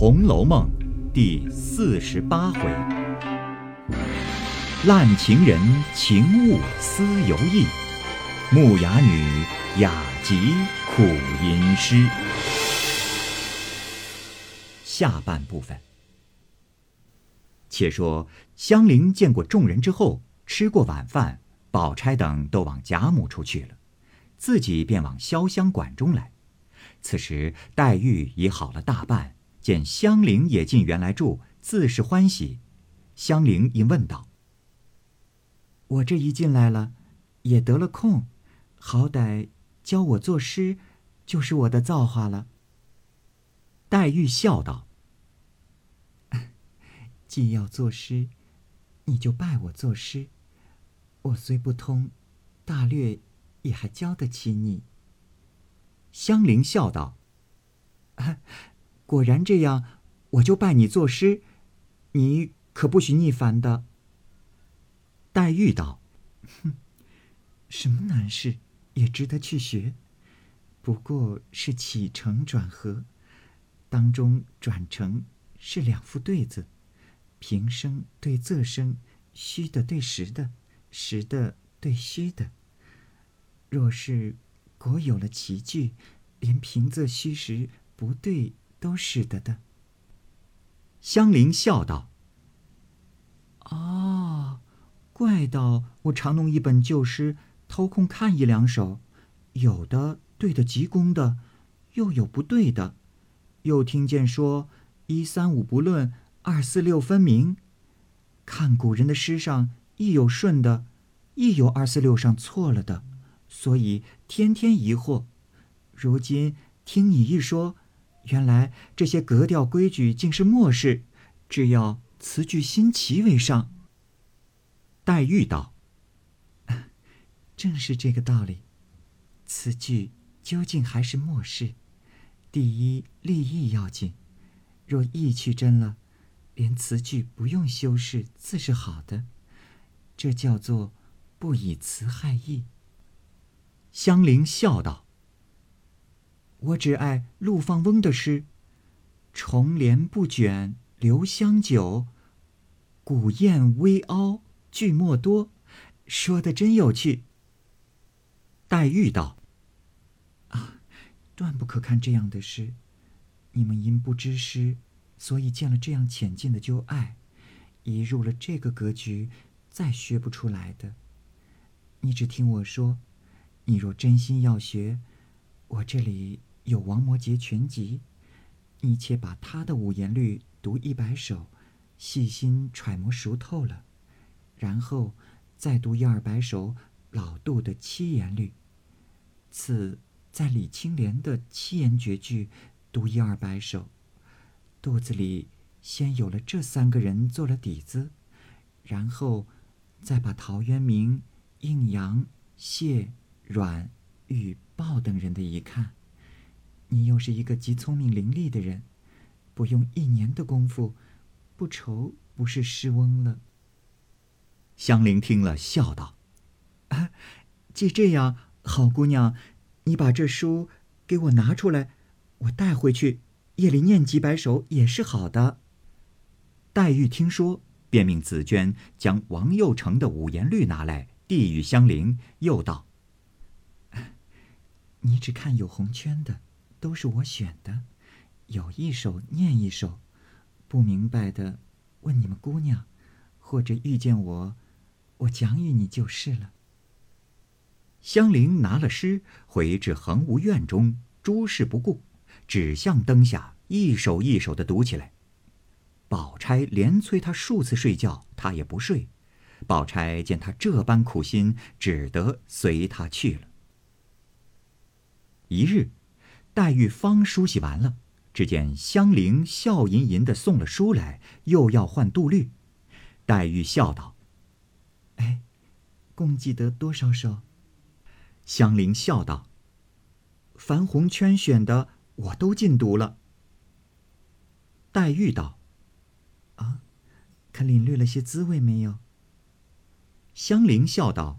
红楼梦》第四十八回：烂情人情物思犹意，木雅女雅集苦吟诗。下半部分。且说香菱见过众人之后，吃过晚饭，宝钗等都往贾母处去了，自己便往潇湘馆中来。此时黛玉已好了大半，见香菱也进园来住，自是欢喜。香菱因问道：“我这一进来了，也得了空，好歹教我作诗，就是我的造化了。”黛玉笑道：“ 既要作诗，你就拜我作诗。我虽不通，大略也还教得起你。”香菱笑道：“果然这样，我就拜你作诗，你可不许逆反的。”黛玉道：“哼，什么难事也值得去学，不过是起承转合，当中转成是两副对子，平声对仄声，虚的对实的，实的对虚的。若是……”果有了奇句，连平仄虚实不对都使得的。香菱笑道：“哦，怪道我常弄一本旧诗，偷空看一两首，有的对的极工的，又有不对的。又听见说一三五不论，二四六分明。看古人的诗上，亦有顺的，亦有二四六上错了的。”所以天天疑惑，如今听你一说，原来这些格调规矩竟是末世，只要词句新奇为上。黛玉道：“正是这个道理，词句究竟还是末世。第一立意要紧，若意去真了，连词句不用修饰，自是好的。这叫做不以词害意。”香菱笑道：“我只爱陆放翁的诗，‘重帘不卷留香久，古砚微凹句墨多’，说的真有趣。”黛玉道：“啊，断不可看这样的诗。你们因不知诗，所以见了这样浅近的就爱，一入了这个格局，再学不出来的。你只听我说。”你若真心要学，我这里有王摩诘全集，你且把他的五言律读一百首，细心揣摩熟透了，然后再读一二百首老杜的七言律。次在李青莲的七言绝句读一二百首，肚子里先有了这三个人做了底子，然后再把陶渊明、应阳、谢。阮、玉、鲍等人的一看，你又是一个极聪明伶俐的人，不用一年的功夫，不愁不是诗翁了。香菱听了，笑道：“啊，既这样，好姑娘，你把这书给我拿出来，我带回去，夜里念几百首也是好的。”黛玉听说，便命紫娟将王佑成的五言律拿来，递与香菱，又道。你只看有红圈的，都是我选的，有一首念一首，不明白的问你们姑娘，或者遇见我，我讲与你就是了。香菱拿了诗回至恒芜院中，诸事不顾，只向灯下一首一首的读起来。宝钗连催他数次睡觉，他也不睡。宝钗见他这般苦心，只得随他去了。一日，黛玉方梳洗完了，只见香菱笑吟吟的送了书来，又要换杜律。黛玉笑道：“哎，共计得多少首？”香菱笑道：“樊红圈选的，我都尽读了。”黛玉道：“啊，可领略了些滋味没有？”香菱笑道：“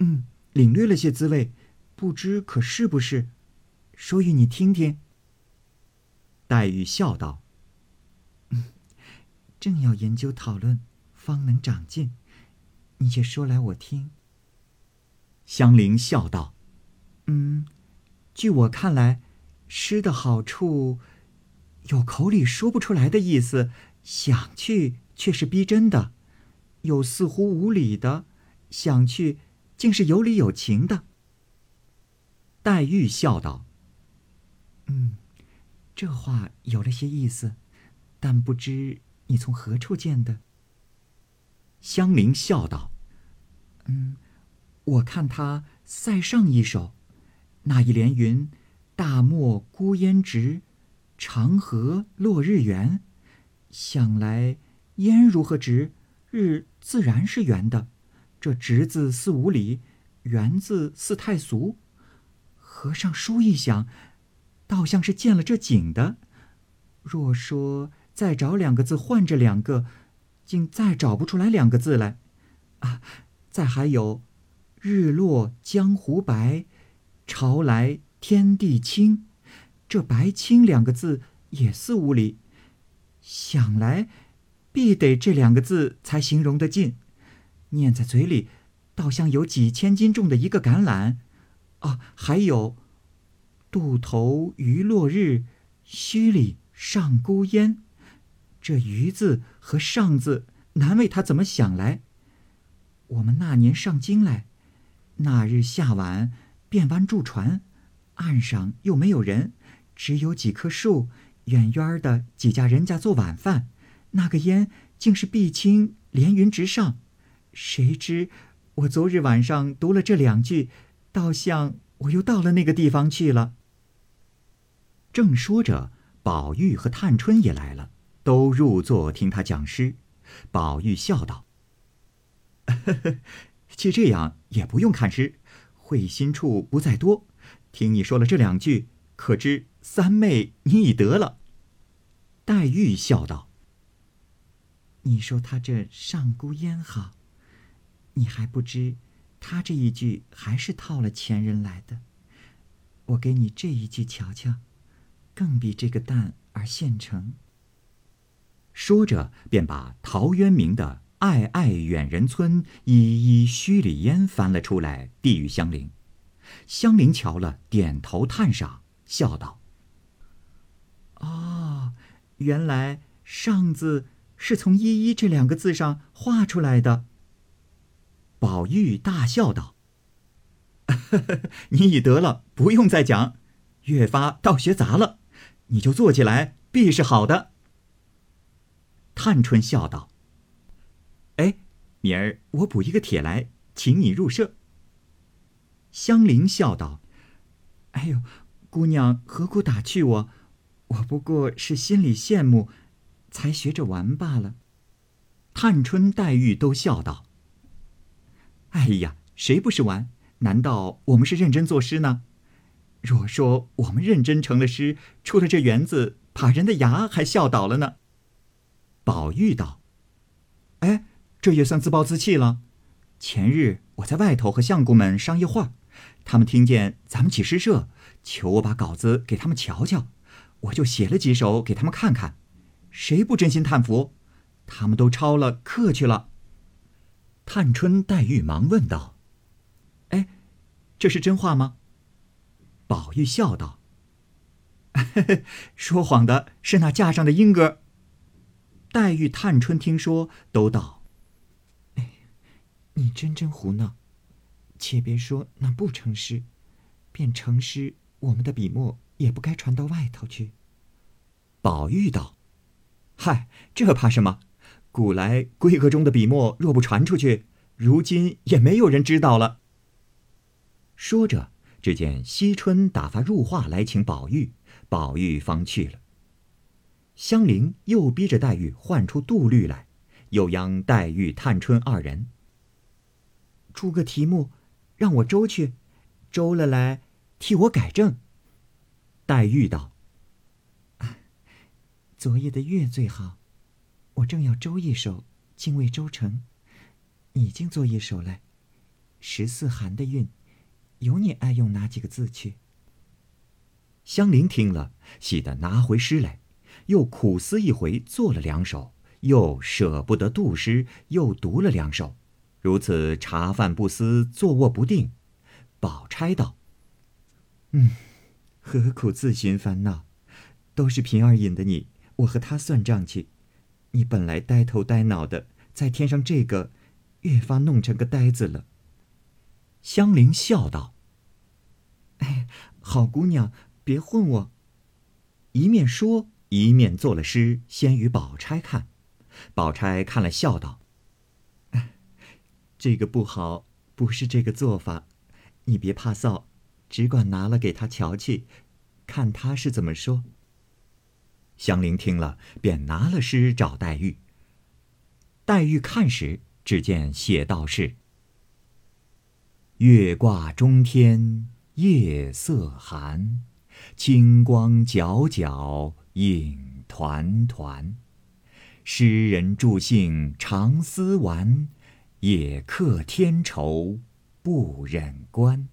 嗯，领略了些滋味。”不知可是不是？说与你听听。黛玉笑道：“，正要研究讨论，方能长进。你且说来我听。”香菱笑道：“嗯，据我看来，诗的好处，有口里说不出来的意思，想去却是逼真的；有似乎无理的，想去竟是有理有情的。”黛玉笑道：“嗯，这话有了些意思，但不知你从何处见的。”香菱笑道：“嗯。”我看他塞上一首，那一联云：“大漠孤烟直，长河落日圆。”想来烟如何直，日自然是圆的。这直字似无理，圆字似太俗。和尚书一想，倒像是见了这景的。若说再找两个字换这两个，竟再找不出来两个字来。啊，再还有。日落江湖白，潮来天地清。这“白清”两个字也似无理，想来必得这两个字才形容得尽。念在嘴里，倒像有几千斤重的一个橄榄。啊，还有“渡头余落日，墟里上孤烟”。这“余”字和“上”字，难为他怎么想来。我们那年上京来。那日下晚，便弯住船，岸上又没有人，只有几棵树，远远的几家人家做晚饭。那个烟竟是碧青连云直上。谁知我昨日晚上读了这两句，倒像我又到了那个地方去了。正说着，宝玉和探春也来了，都入座听他讲诗。宝玉笑道：“呵呵。”既这样，也不用看诗，会心处不在多。听你说了这两句，可知三妹你已得了。黛玉笑道：“你说他这上孤烟好，你还不知，他这一句还是套了前人来的。我给你这一句瞧瞧，更比这个淡而现成。”说着，便把陶渊明的。爱爱远人村，依依墟里烟翻了出来，递与香菱。香菱瞧了，点头叹赏，笑道：“哦，原来‘上’字是从‘依依’这两个字上画出来的。”宝玉大笑道：“ 你已得了，不用再讲。越发倒学杂了，你就坐起来，必是好的。”探春笑道。哎，明儿我补一个帖来，请你入社。香菱笑道：“哎呦，姑娘何苦打趣我？我不过是心里羡慕，才学着玩罢了。”探春、黛玉都笑道：“哎呀，谁不是玩？难道我们是认真作诗呢？若说我们认真成了诗，出了这园子，把人的牙还笑倒了呢。”宝玉道：“哎。”这也算自暴自弃了。前日我在外头和相公们商议话，他们听见咱们起诗社，求我把稿子给他们瞧瞧，我就写了几首给他们看看。谁不真心叹服？他们都抄了刻去了。探春、黛玉忙问道：“哎，这是真话吗？”宝玉笑道：“ 说谎的是那架上的莺歌。”黛玉、探春听说，都道。哎你真真胡闹！且别说那不成诗，便成诗，我们的笔墨也不该传到外头去。宝玉道：“嗨，这怕什么？古来闺阁中的笔墨若不传出去，如今也没有人知道了。”说着，只见惜春打发入画来请宝玉，宝玉方去了。香菱又逼着黛玉唤出杜律来，又央黛玉、探春二人。出个题目，让我周去，周了来替我改正。黛玉道：“昨夜的月最好，我正要周一首，竟未周成。你竟做一首来，十四寒的韵，有你爱用哪几个字去？”香菱听了，喜得拿回诗来，又苦思一回，做了两首，又舍不得杜诗，又读了两首，如此茶饭不思，坐卧不定。宝钗道：“嗯，何苦自寻烦恼？都是平儿引的你，我和他算账去。你本来呆头呆脑的，再添上这个，越发弄成个呆子了。”香菱笑道：“哎，好姑娘，别混我。”一面说，一面做了诗，先与宝钗看。宝钗看了，笑道：“ 这个不好，不是这个做法。你别怕臊，只管拿了给他瞧去，看他是怎么说。”香菱听了，便拿了诗找黛玉。黛玉看时，只见写道是。月挂中天夜色寒，清光皎皎影团团。诗人助兴常思玩，也客添愁不忍观。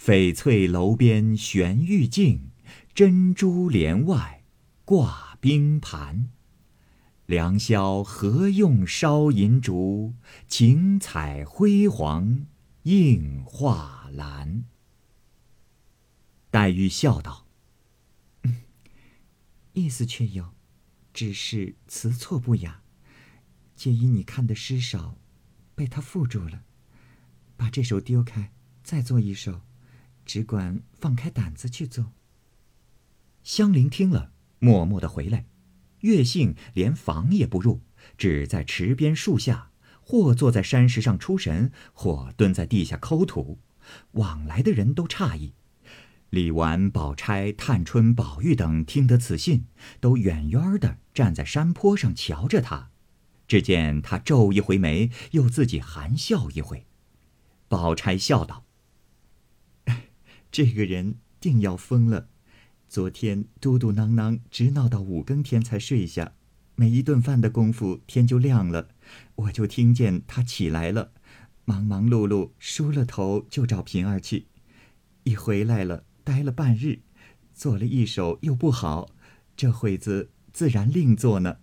翡翠楼边悬玉镜，珍珠帘外挂冰盘。良宵何用烧银烛？晴彩辉煌。映画栏。黛玉笑道：“意思却有，只是词错不雅。皆因你看的诗少，被他缚住了。把这首丢开，再做一首，只管放开胆子去做。”香菱听了，默默的回来。月性连房也不入，只在池边树下。或坐在山石上出神，或蹲在地下抠土，往来的人都诧异。李纨、宝钗、探春、宝玉等听得此信，都远远的站在山坡上瞧着他。只见他皱一回眉，又自己含笑一回。宝钗笑道：“ 这个人定要疯了。昨天嘟嘟囔囔，直闹到五更天才睡下。”没一顿饭的功夫，天就亮了，我就听见他起来了，忙忙碌碌梳了头就找平儿去。一回来了，待了半日，做了一首又不好，这会子自然另做呢。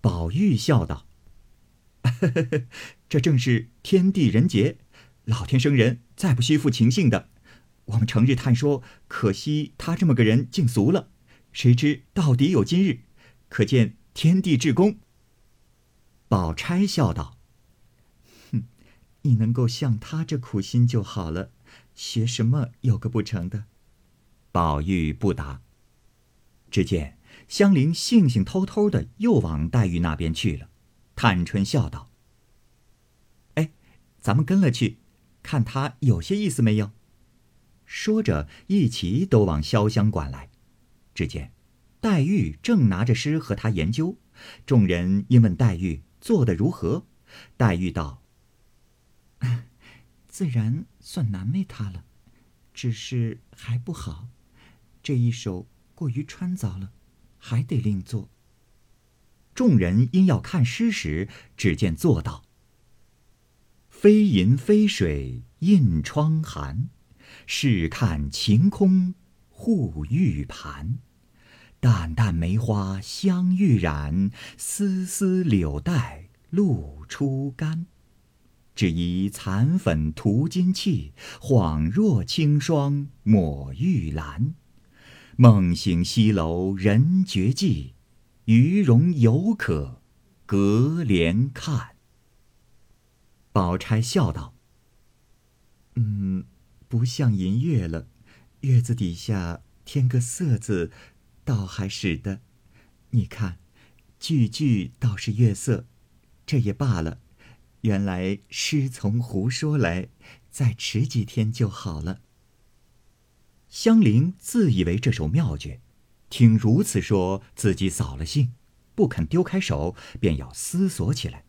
宝玉笑道：“ 这正是天地人杰，老天生人，再不虚负情性的。我们成日叹说，可惜他这么个人竟俗了，谁知到底有今日。”可见天地至公。宝钗笑道：“哼，你能够像他这苦心就好了，学什么有个不成的？”宝玉不答。只见香菱兴兴偷偷的又往黛玉那边去了。探春笑道：“哎，咱们跟了去，看他有些意思没有？”说着，一齐都往潇湘馆来。只见。黛玉正拿着诗和他研究，众人因问黛玉做得如何，黛玉道：“ 自然算难为他了，只是还不好，这一首过于穿凿了，还得另做。”众人因要看诗时，只见作道：“飞银飞水映窗寒，试看晴空护玉盘。”淡淡梅花香欲染，丝丝柳带露初干。只疑残粉涂金砌，恍若清霜抹玉兰。梦醒西楼人绝迹，余容犹可隔帘看。宝钗笑道：“嗯，不像银月了，月子底下添个色字。”倒还使得，你看，句句倒是月色，这也罢了。原来诗从胡说来，再迟几天就好了。香菱自以为这首妙绝，听如此说，自己扫了兴，不肯丢开手，便要思索起来。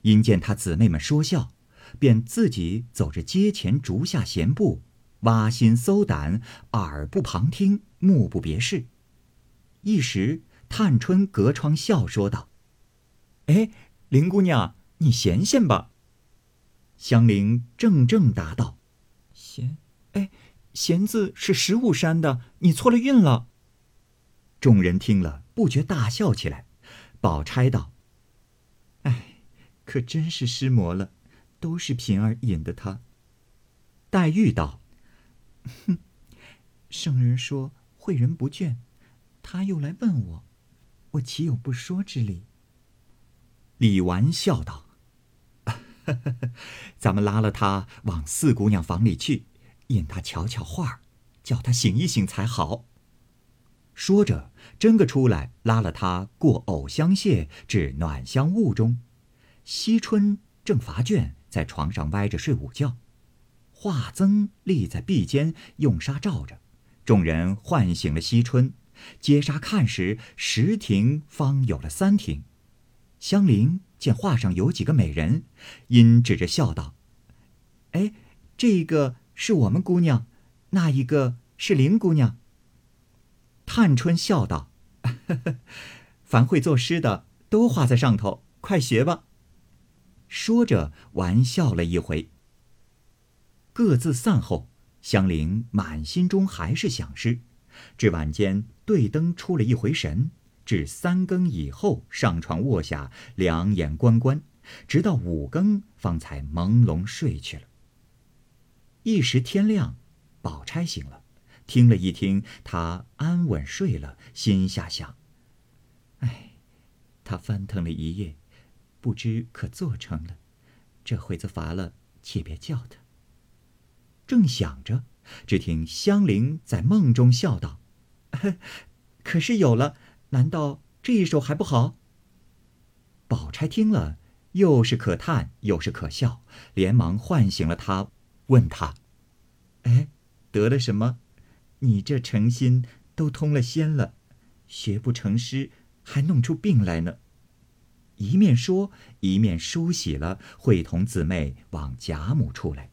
因见他姊妹们说笑，便自己走着街前竹下闲步，挖心搜胆，耳不旁听，目不别视。一时，探春隔窗笑说道：“哎，林姑娘，你闲闲吧。”香菱怔怔答道：“闲？哎，闲字是十五山的，你错了韵了。众人听了，不觉大笑起来。宝钗道：“哎，可真是失魔了，都是平儿引的他。”黛玉道：“哼，圣人说诲人不倦，他又来问我，我岂有不说之理？”李纨笑道：“咱们拉了他往四姑娘房里去，引他瞧瞧画，叫他醒一醒才好。”说着，真个出来，拉了他过藕香榭至暖香坞中。惜春正乏倦，在床上歪着睡午觉。华增立在壁间，用纱罩着。众人唤醒了惜春，揭纱看时，十亭方有了三亭。香菱见画上有几个美人，因指着笑道：“哎，这个是我们姑娘，那一个是林姑娘。”探春笑道：“凡会作诗的都画在上头，快学吧。”说着玩笑了一回。各自散后，香菱满心中还是想诗，至晚间对灯出了一回神，至三更以后上床卧下，两眼关关，直到五更方才朦胧睡去了。一时天亮，宝钗醒了。听了一听，他安稳睡了，心下想：“哎，他翻腾了一夜，不知可做成了。这会子乏了，且别叫他。”正想着，只听香菱在梦中笑道：“可是有了，难道这一首还不好？”宝钗听了，又是可叹又是可笑，连忙唤醒了他，问他：“哎，得了什么？”你这诚心都通了仙了，学不成诗，还弄出病来呢。一面说，一面梳洗了，会同姊妹往贾母处来。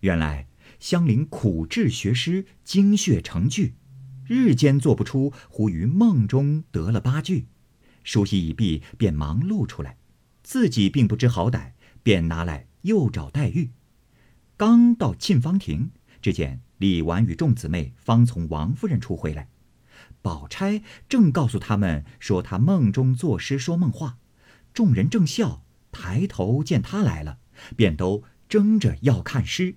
原来香菱苦志学诗，精血成句，日间做不出，忽于梦中得了八句，梳洗已毕，便忙碌出来，自己并不知好歹，便拿来又找黛玉。刚到沁芳亭，只见。李纨与众姊妹方从王夫人处回来，宝钗正告诉他们说她梦中作诗说梦话，众人正笑，抬头见她来了，便都争着要看诗。